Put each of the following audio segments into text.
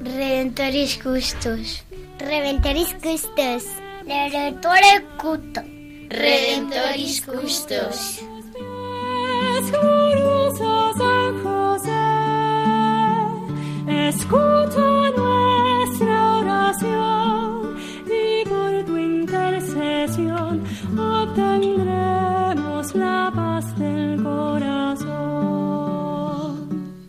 Redentoris Custos. Redentoris Custos. Redentore Cuto. Redentoris Custos. Glorioso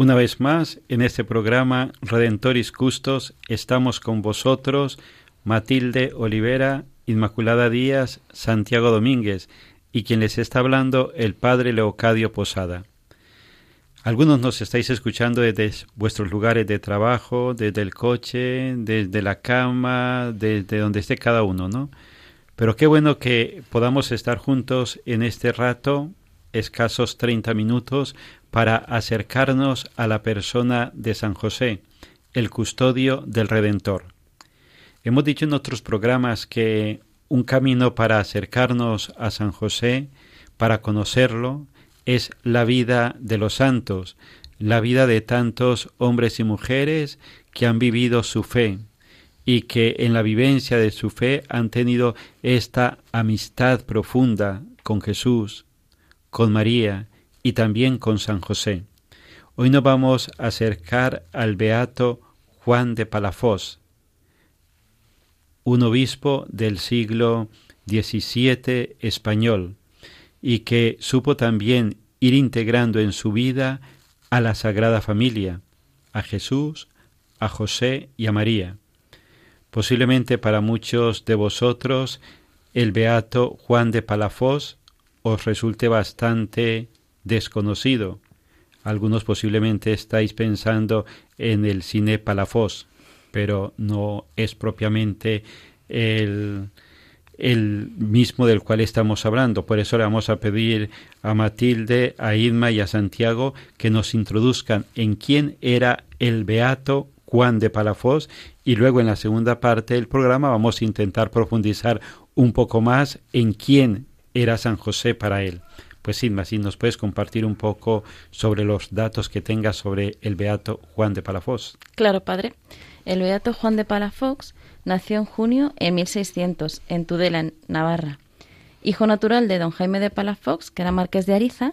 Una vez más, en este programa Redentoris Custos, estamos con vosotros, Matilde Olivera, Inmaculada Díaz, Santiago Domínguez, y quien les está hablando, el Padre Leocadio Posada. Algunos nos estáis escuchando desde vuestros lugares de trabajo, desde el coche, desde la cama, desde donde esté cada uno, ¿no? Pero qué bueno que podamos estar juntos en este rato, escasos 30 minutos, para acercarnos a la persona de San José, el custodio del Redentor. Hemos dicho en otros programas que un camino para acercarnos a San José, para conocerlo, es la vida de los santos, la vida de tantos hombres y mujeres que han vivido su fe y que en la vivencia de su fe han tenido esta amistad profunda con Jesús, con María y también con San José. Hoy nos vamos a acercar al beato Juan de Palafós, un obispo del siglo XVII español, y que supo también ir integrando en su vida a la Sagrada Familia, a Jesús, a José y a María. Posiblemente para muchos de vosotros el beato Juan de Palafós os resulte bastante desconocido. Algunos posiblemente estáis pensando en el cine Palafós, pero no es propiamente el, el mismo del cual estamos hablando. Por eso le vamos a pedir a Matilde, a Irma y a Santiago que nos introduzcan en quién era el beato Juan de Palafós y luego en la segunda parte del programa vamos a intentar profundizar un poco más en quién era San José para él. Pues Irma, si nos puedes compartir un poco sobre los datos que tengas sobre el beato Juan de Palafós. Claro, padre. El beato Juan de Palafox nació en junio en 1600 en Tudela, en Navarra. Hijo natural de don Jaime de Palafox, que era marqués de Ariza,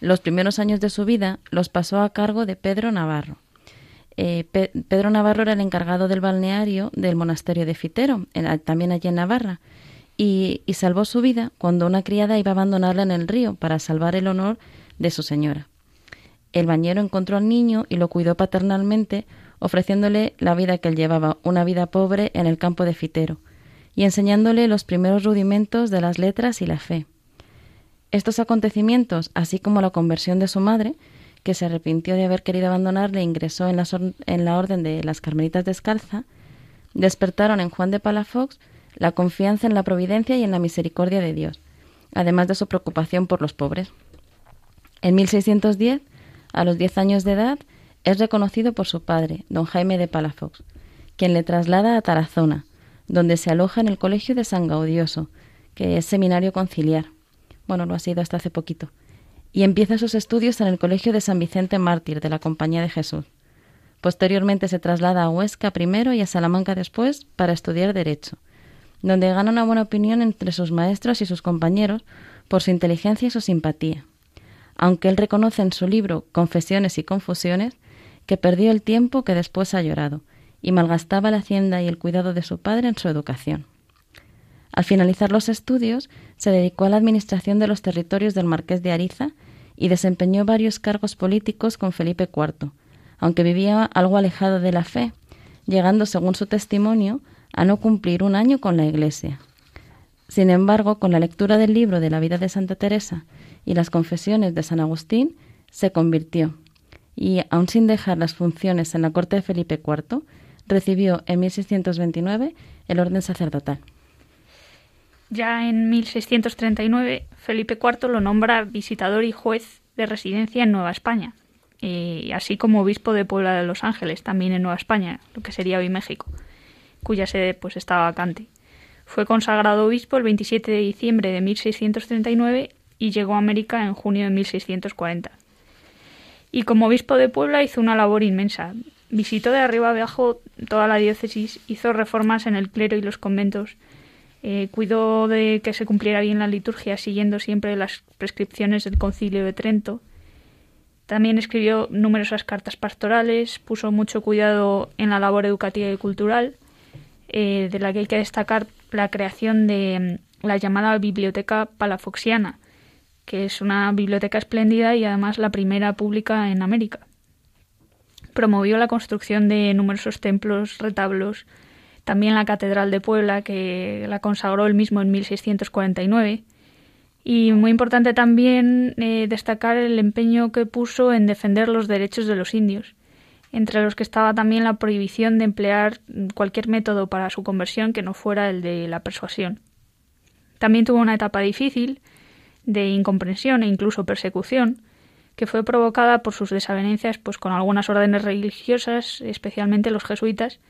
los primeros años de su vida los pasó a cargo de Pedro Navarro. Eh, Pe- Pedro Navarro era el encargado del balneario del monasterio de Fitero, también allí en Navarra, y, salvó su vida cuando una criada iba a abandonarla en el río para salvar el honor de su señora. El bañero encontró al niño y lo cuidó paternalmente, ofreciéndole la vida que él llevaba, una vida pobre en el campo de Fitero, y enseñándole los primeros rudimentos de las letras y la fe. Estos acontecimientos, así como la conversión de su madre, que se arrepintió de haber querido abandonarle e ingresó en, or- en la orden de las Carmelitas Descalza, despertaron en Juan de Palafox la confianza en la providencia y en la misericordia de Dios, además de su preocupación por los pobres. En 1610, a los 10 años de edad, es reconocido por su padre, don Jaime de Palafox, quien le traslada a Tarazona, donde se aloja en el colegio de San Gaudioso, que es seminario conciliar. Bueno, lo ha sido hasta hace poquito. y empieza sus estudios en el Colegio de San Vicente Mártir de la Compañía de Jesús. Posteriormente se traslada a Huesca primero y a Salamanca después para estudiar Derecho, donde gana una buena opinión entre sus maestros y sus compañeros por su inteligencia y su simpatía. Aunque él reconoce en su libro Confesiones y Confusiones que perdió el tiempo que después ha llorado y malgastaba la hacienda y el cuidado de su padre en su educación. Al finalizar los estudios, se dedicó a la administración de los territorios del Marqués de Ariza y desempeñó varios cargos políticos con Felipe IV, aunque vivía algo alejado de la fe, llegando, según su testimonio, a no cumplir un año con la Iglesia. Sin embargo, con la lectura del libro de la vida de Santa Teresa y las confesiones de San Agustín, se convirtió y, aun sin dejar las funciones en la corte de Felipe IV, recibió en 1629 el orden sacerdotal. Ya en 1639, Felipe IV lo nombra visitador y juez de residencia en Nueva España, y así como obispo de Puebla de Los Ángeles, también en Nueva España, lo que sería hoy México, cuya sede pues estaba vacante. Fue consagrado obispo el 27 de diciembre de 1639 y llegó a América en junio de 1640. Y como obispo de Puebla hizo una labor inmensa. Visitó de arriba abajo toda la diócesis, hizo reformas en el clero y los conventos, eh, cuidó de que se cumpliera bien la liturgia siguiendo siempre las prescripciones del concilio de Trento. También escribió numerosas cartas pastorales, puso mucho cuidado en la labor educativa y cultural, eh, de la que hay que destacar la creación de mm, la llamada Biblioteca Palafoxiana, que es una biblioteca espléndida y además la primera pública en América. Promovió la construcción de numerosos templos, retablos, también la Catedral de Puebla, que la consagró él mismo en 1649. Y muy importante también eh, destacar el empeño que puso en defender los derechos de los indios, entre los que estaba también la prohibición de emplear cualquier método para su conversión que no fuera el de la persuasión. También tuvo una etapa difícil, de incomprensión e incluso persecución, que fue provocada por sus desavenencias pues, con algunas órdenes religiosas, especialmente los jesuitas,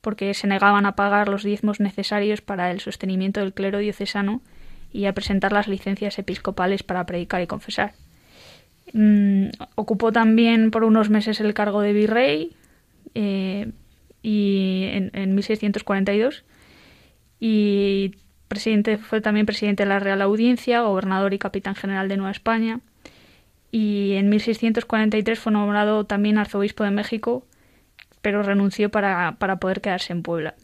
porque se negaban a pagar los diezmos necesarios para el sostenimiento del clero diocesano y a presentar las licencias episcopales para predicar y confesar. Mm, ocupó también por unos meses el cargo de virrey eh, y en, en, 1642 y presidente, fue también presidente de la Real Audiencia, gobernador y capitán general de Nueva España y en 1643 fue nombrado también arzobispo de México pero renunció para, para poder quedarse en Puebla.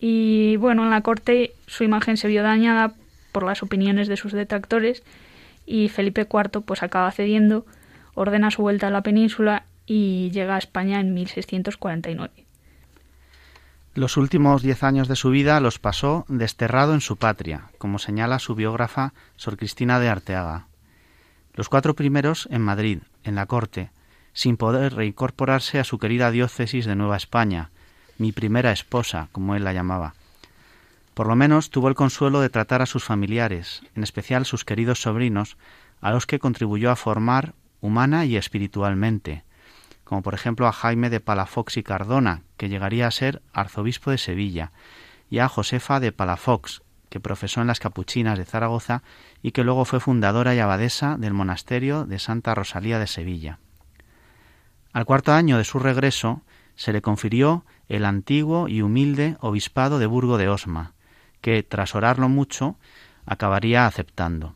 Y bueno, en la corte su imagen se vio dañada por las opiniones de sus detractores y Felipe IV pues acaba cediendo, ordena su vuelta a la península y llega a España en 1649. Los últimos diez años de su vida los pasó desterrado en su patria, como señala su biógrafa Sor Cristina de Arteaga. Los cuatro primeros en Madrid, en la corte, sin poder reincorporarse a su querida diócesis de Nueva España, mi primera esposa, como él la llamaba. Por lo menos tuvo el consuelo de tratar a sus familiares, en especial sus queridos sobrinos, a los que contribuyó a formar humana y espiritualmente, como por ejemplo a Jaime de Palafox y Cardona, que llegaría a ser arzobispo de Sevilla, y a Josefa de Palafox, que profesó en las Capuchinas de Zaragoza y que luego fue fundadora y abadesa del monasterio de Santa Rosalía de Sevilla. Al cuarto año de su regreso se le confirió el antiguo y humilde obispado de Burgo de Osma, que, tras orarlo mucho, acabaría aceptando.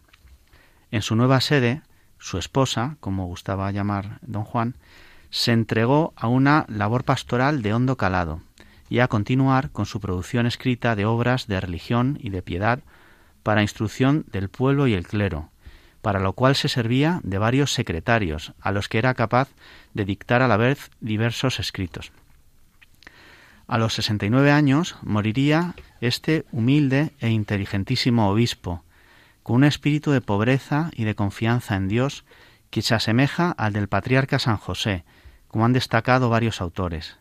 En su nueva sede, su esposa, como gustaba llamar don Juan, se entregó a una labor pastoral de hondo calado y a continuar con su producción escrita de obras de religión y de piedad para instrucción del pueblo y el clero, para lo cual se servía de varios secretarios, a los que era capaz de dictar a la vez diversos escritos. A los 69 años moriría este humilde e inteligentísimo obispo, con un espíritu de pobreza y de confianza en Dios que se asemeja al del patriarca San José, como han destacado varios autores.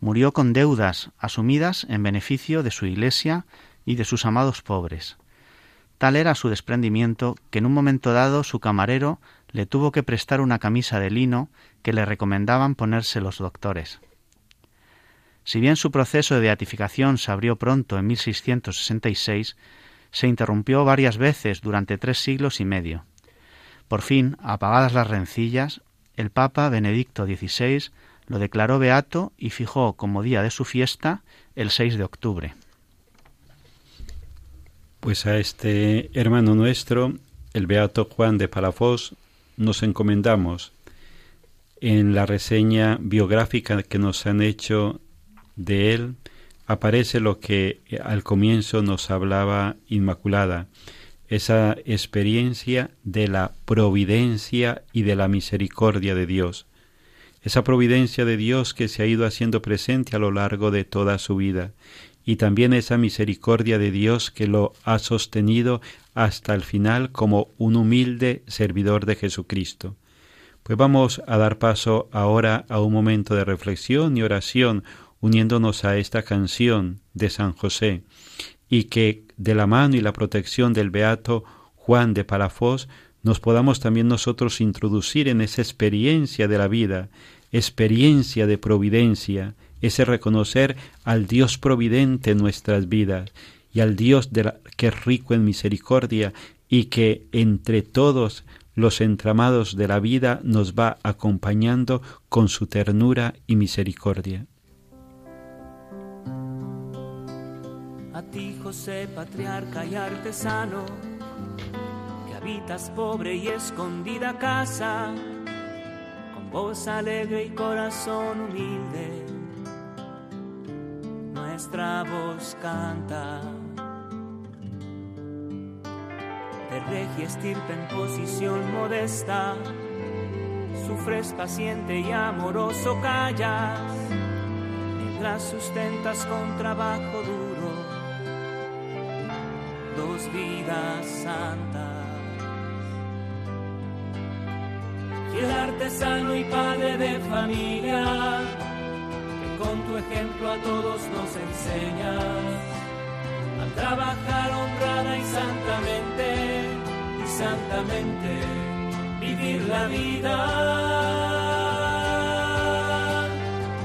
Murió con deudas asumidas en beneficio de su Iglesia y de sus amados pobres. Tal era su desprendimiento que en un momento dado su camarero le tuvo que prestar una camisa de lino que le recomendaban ponerse los doctores. Si bien su proceso de beatificación se abrió pronto en 1666, se interrumpió varias veces durante tres siglos y medio. Por fin, apagadas las rencillas, el Papa Benedicto XVI lo declaró beato y fijó como día de su fiesta el 6 de octubre. Pues a este hermano nuestro, el beato Juan de Palafós, nos encomendamos en la reseña biográfica que nos han hecho de él, aparece lo que al comienzo nos hablaba Inmaculada, esa experiencia de la providencia y de la misericordia de Dios, esa providencia de Dios que se ha ido haciendo presente a lo largo de toda su vida, y también esa misericordia de Dios que lo ha sostenido hasta el final como un humilde servidor de Jesucristo. Pues vamos a dar paso ahora a un momento de reflexión y oración uniéndonos a esta canción de San José y que de la mano y la protección del beato Juan de Palafós nos podamos también nosotros introducir en esa experiencia de la vida, experiencia de providencia, ese reconocer al Dios providente en nuestras vidas y al Dios que es rico en misericordia y que entre todos los entramados de la vida nos va acompañando con su ternura y misericordia. Ti, José, patriarca y artesano, que habitas pobre y escondida casa, con voz alegre y corazón humilde, nuestra voz canta. De regia estirpe en posición modesta, sufres paciente y amoroso callas, mientras sustentas con trabajo duro dos vidas santas. Y artesano y padre de familia, que con tu ejemplo a todos nos enseñas a trabajar honrada y santamente, y santamente vivir la vida.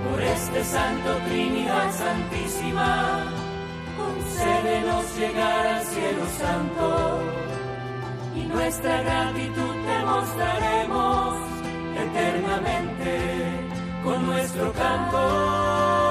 Por este Santo Trinidad Santísima, concédenos llegar al cielo santo, y nuestra gratitud te mostraremos eternamente con nuestro canto.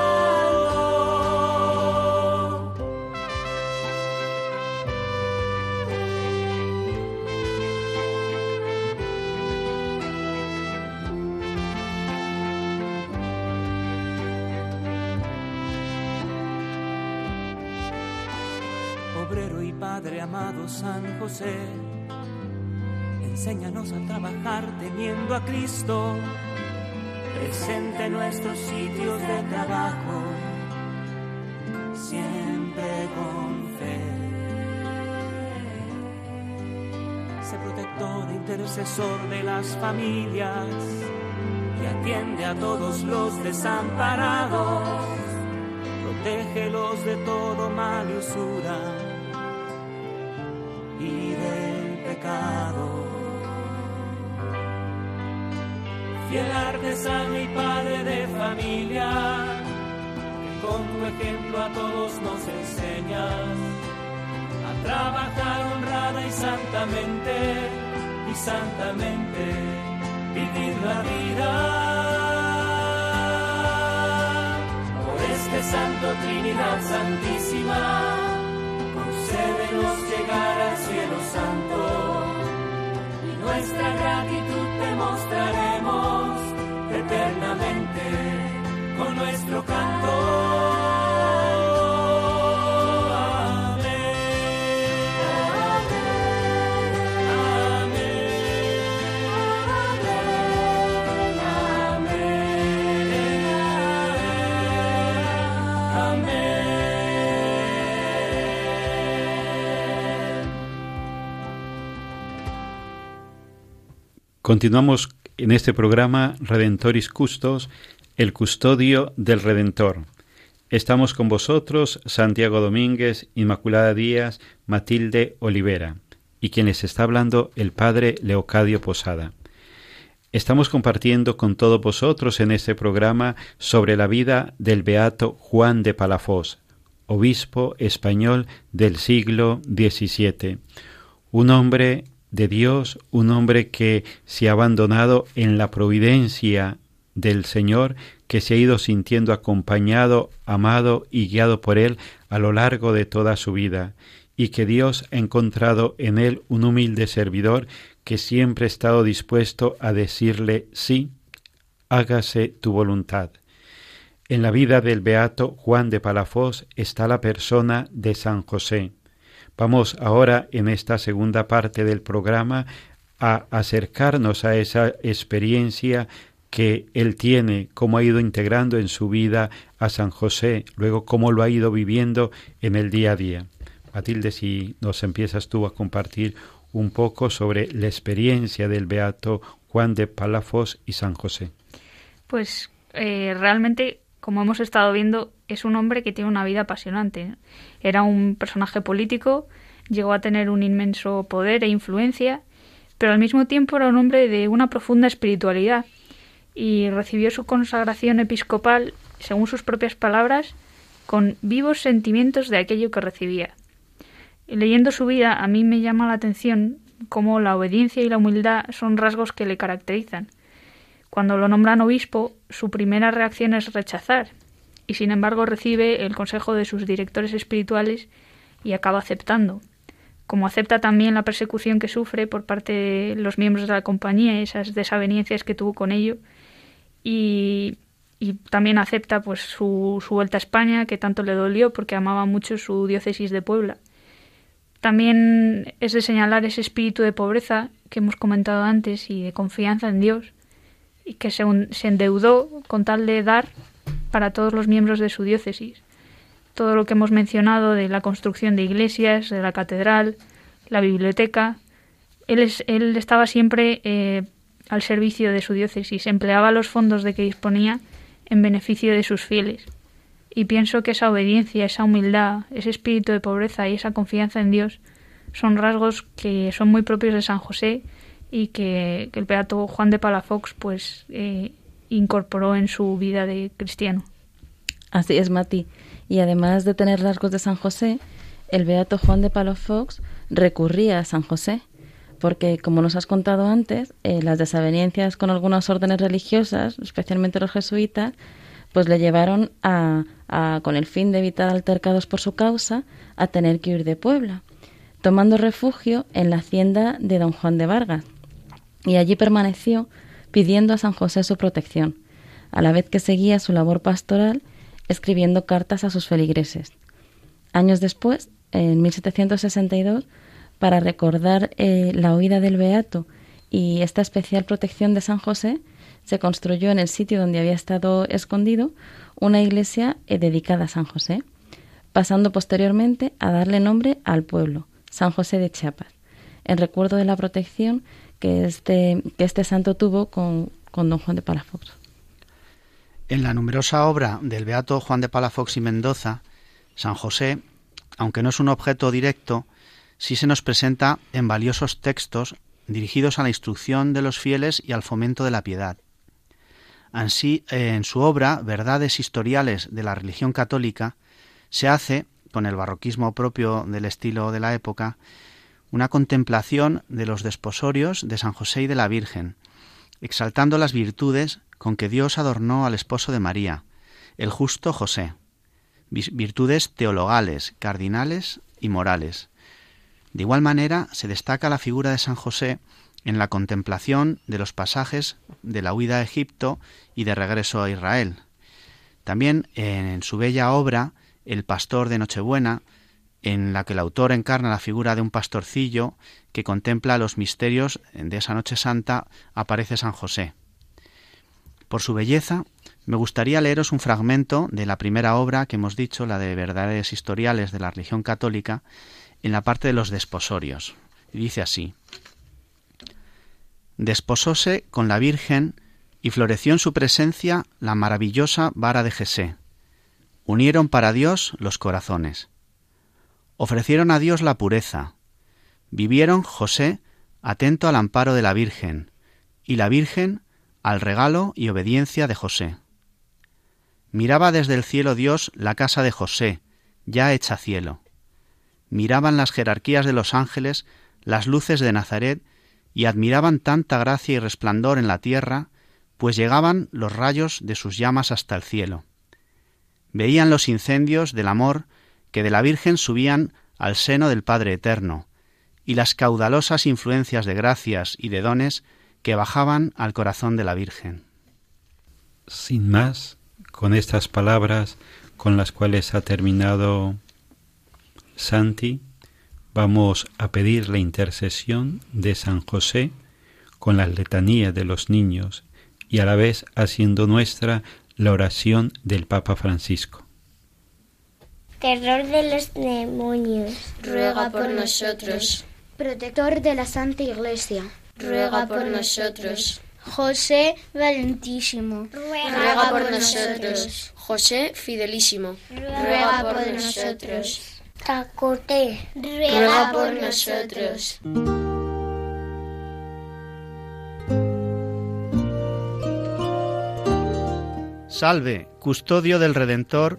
Padre amado San José, enséñanos a trabajar teniendo a Cristo. Presente en nuestros sitios de trabajo, siempre con fe. Sé protector e intercesor de las familias y atiende a todos los desamparados, protégelos de todo mal y usura y del pecado. Fiel artesano y padre de familia, que con tu ejemplo a todos nos enseñas a trabajar honrada y santamente, y santamente vivir la vida. Por este Santo Trinidad Santísima concédenos llegar al cielo santo y nuestra gratitud te mostraremos eternamente con nuestro canto. Continuamos en este programa Redentoris Custos, el custodio del Redentor. Estamos con vosotros Santiago Domínguez, Inmaculada Díaz, Matilde Olivera y quien les está hablando el Padre Leocadio Posada. Estamos compartiendo con todos vosotros en este programa sobre la vida del beato Juan de Palafós, obispo español del siglo XVII, un hombre de Dios, un hombre que se ha abandonado en la providencia del Señor, que se ha ido sintiendo acompañado, amado y guiado por Él a lo largo de toda su vida, y que Dios ha encontrado en Él un humilde servidor que siempre ha estado dispuesto a decirle sí, hágase tu voluntad. En la vida del beato Juan de Palafós está la persona de San José. Vamos ahora en esta segunda parte del programa a acercarnos a esa experiencia que él tiene, cómo ha ido integrando en su vida a San José, luego cómo lo ha ido viviendo en el día a día. Matilde, si nos empiezas tú a compartir un poco sobre la experiencia del beato Juan de Palafos y San José. Pues eh, realmente como hemos estado viendo, es un hombre que tiene una vida apasionante. Era un personaje político, llegó a tener un inmenso poder e influencia, pero al mismo tiempo era un hombre de una profunda espiritualidad y recibió su consagración episcopal, según sus propias palabras, con vivos sentimientos de aquello que recibía. leyendo su vida, a mí me llama la atención cómo la obediencia y la humildad son rasgos que le caracterizan. Cuando lo nombran obispo, su primera reacción es rechazar, y sin embargo recibe el consejo de sus directores espirituales y acaba aceptando. Como acepta también la persecución que sufre por parte de los miembros de la compañía y esas desavenencias que tuvo con ello, y, también acepta pues su, vuelta a España, que tanto le dolió porque amaba mucho su diócesis de Puebla. También es de señalar ese espíritu de pobreza que hemos comentado antes y de confianza en Dios, y que se endeudó con tal de dar para todos los miembros de su diócesis. Todo lo que hemos mencionado de la construcción de iglesias, de la catedral, la biblioteca, él, es, él estaba siempre eh, al servicio de su diócesis, empleaba los fondos de que disponía en beneficio de sus fieles. Y pienso que esa obediencia, esa humildad, ese espíritu de pobreza y esa confianza en Dios son rasgos que son muy propios de San José y que, el beato Juan de Palafox pues eh, incorporó en su vida de cristiano. Así es, Mati. Y además de tener rasgos de San José, el beato Juan de Palafox recurría a San José, porque como nos has contado antes, eh, las desavenencias con algunas órdenes religiosas, especialmente los jesuitas, pues le llevaron a, a, con el fin de evitar altercados por su causa, a tener que huir de Puebla, tomando refugio en la hacienda de don Juan de Vargas, y allí permaneció pidiendo a San José su protección, a la vez que seguía su labor pastoral escribiendo cartas a sus feligreses. Años después, en 1762, para recordar eh, la huida del Beato y esta especial protección de San José, se construyó en el sitio donde había estado escondido una iglesia eh, dedicada a San José, pasando posteriormente a darle nombre al pueblo, San José de Chiapas, en recuerdo de la protección que este, que este santo tuvo con, con don Juan de Palafox. En la numerosa obra del beato Juan de Palafox y Mendoza, San José, aunque no es un objeto directo, sí se nos presenta en valiosos textos dirigidos a la instrucción de los fieles y al fomento de la piedad. Así, en su obra Verdades historiales de la religión católica, se hace, con el barroquismo propio del estilo de la época, una contemplación de los desposorios de San José y de la Virgen, exaltando las virtudes con que Dios adornó al esposo de María, el justo José, virtudes teologales, cardinales y morales. De igual manera se destaca la figura de San José en la contemplación de los pasajes de la huida a Egipto y de regreso a Israel. También en su bella obra El pastor de Nochebuena en la que el autor encarna la figura de un pastorcillo que contempla los misterios de esa noche santa, aparece San José. Por su belleza, me gustaría leeros un fragmento de la primera obra que hemos dicho, la de Verdades Historiales de la Religión Católica, en la parte de los desposorios. Dice así: Desposóse con la Virgen y floreció en su presencia la maravillosa vara de Jesé. Unieron para Dios los corazones ofrecieron a Dios la pureza. Vivieron José atento al amparo de la Virgen y la Virgen al regalo y obediencia de José. Miraba desde el cielo Dios la casa de José, ya hecha cielo. Miraban las jerarquías de los ángeles las luces de Nazaret y admiraban tanta gracia y resplandor en la tierra, pues llegaban los rayos de sus llamas hasta el cielo. Veían los incendios del amor que de la Virgen subían al seno del Padre Eterno, y las caudalosas influencias de gracias y de dones que bajaban al corazón de la Virgen. Sin más, con estas palabras con las cuales ha terminado Santi, vamos a pedir la intercesión de San José con la letanía de los niños y a la vez haciendo nuestra la oración del Papa Francisco. Terror de los demonios, ruega por nosotros. Protector de la Santa Iglesia, ruega por nosotros. José Valentísimo, ruega por nosotros. José Fidelísimo, ruega por nosotros. Tacote, ruega por nosotros. Salve, custodio del Redentor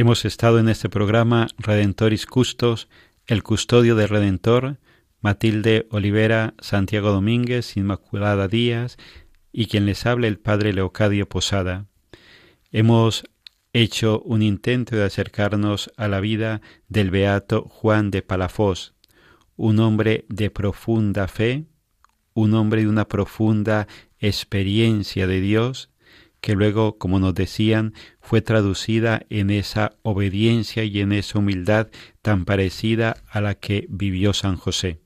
Hemos estado en este programa Redentoris Custos, el custodio del Redentor, Matilde Olivera, Santiago Domínguez, Inmaculada Díaz y quien les habla el Padre Leocadio Posada. Hemos hecho un intento de acercarnos a la vida del beato Juan de Palafós, un hombre de profunda fe, un hombre de una profunda experiencia de Dios, que luego, como nos decían, fue traducida en esa obediencia y en esa humildad tan parecida a la que vivió San José.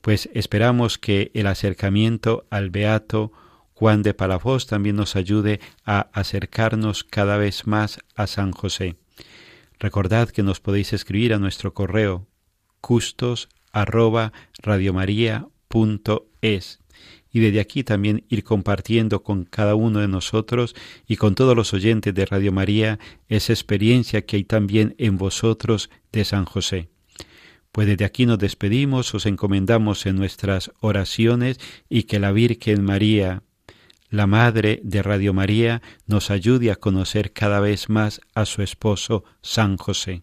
Pues esperamos que el acercamiento al Beato Juan de Palafós también nos ayude a acercarnos cada vez más a San José. Recordad que nos podéis escribir a nuestro correo custos y desde aquí también ir compartiendo con cada uno de nosotros y con todos los oyentes de Radio María esa experiencia que hay también en vosotros de San José. Pues desde aquí nos despedimos, os encomendamos en nuestras oraciones y que la Virgen María, la Madre de Radio María, nos ayude a conocer cada vez más a su esposo San José.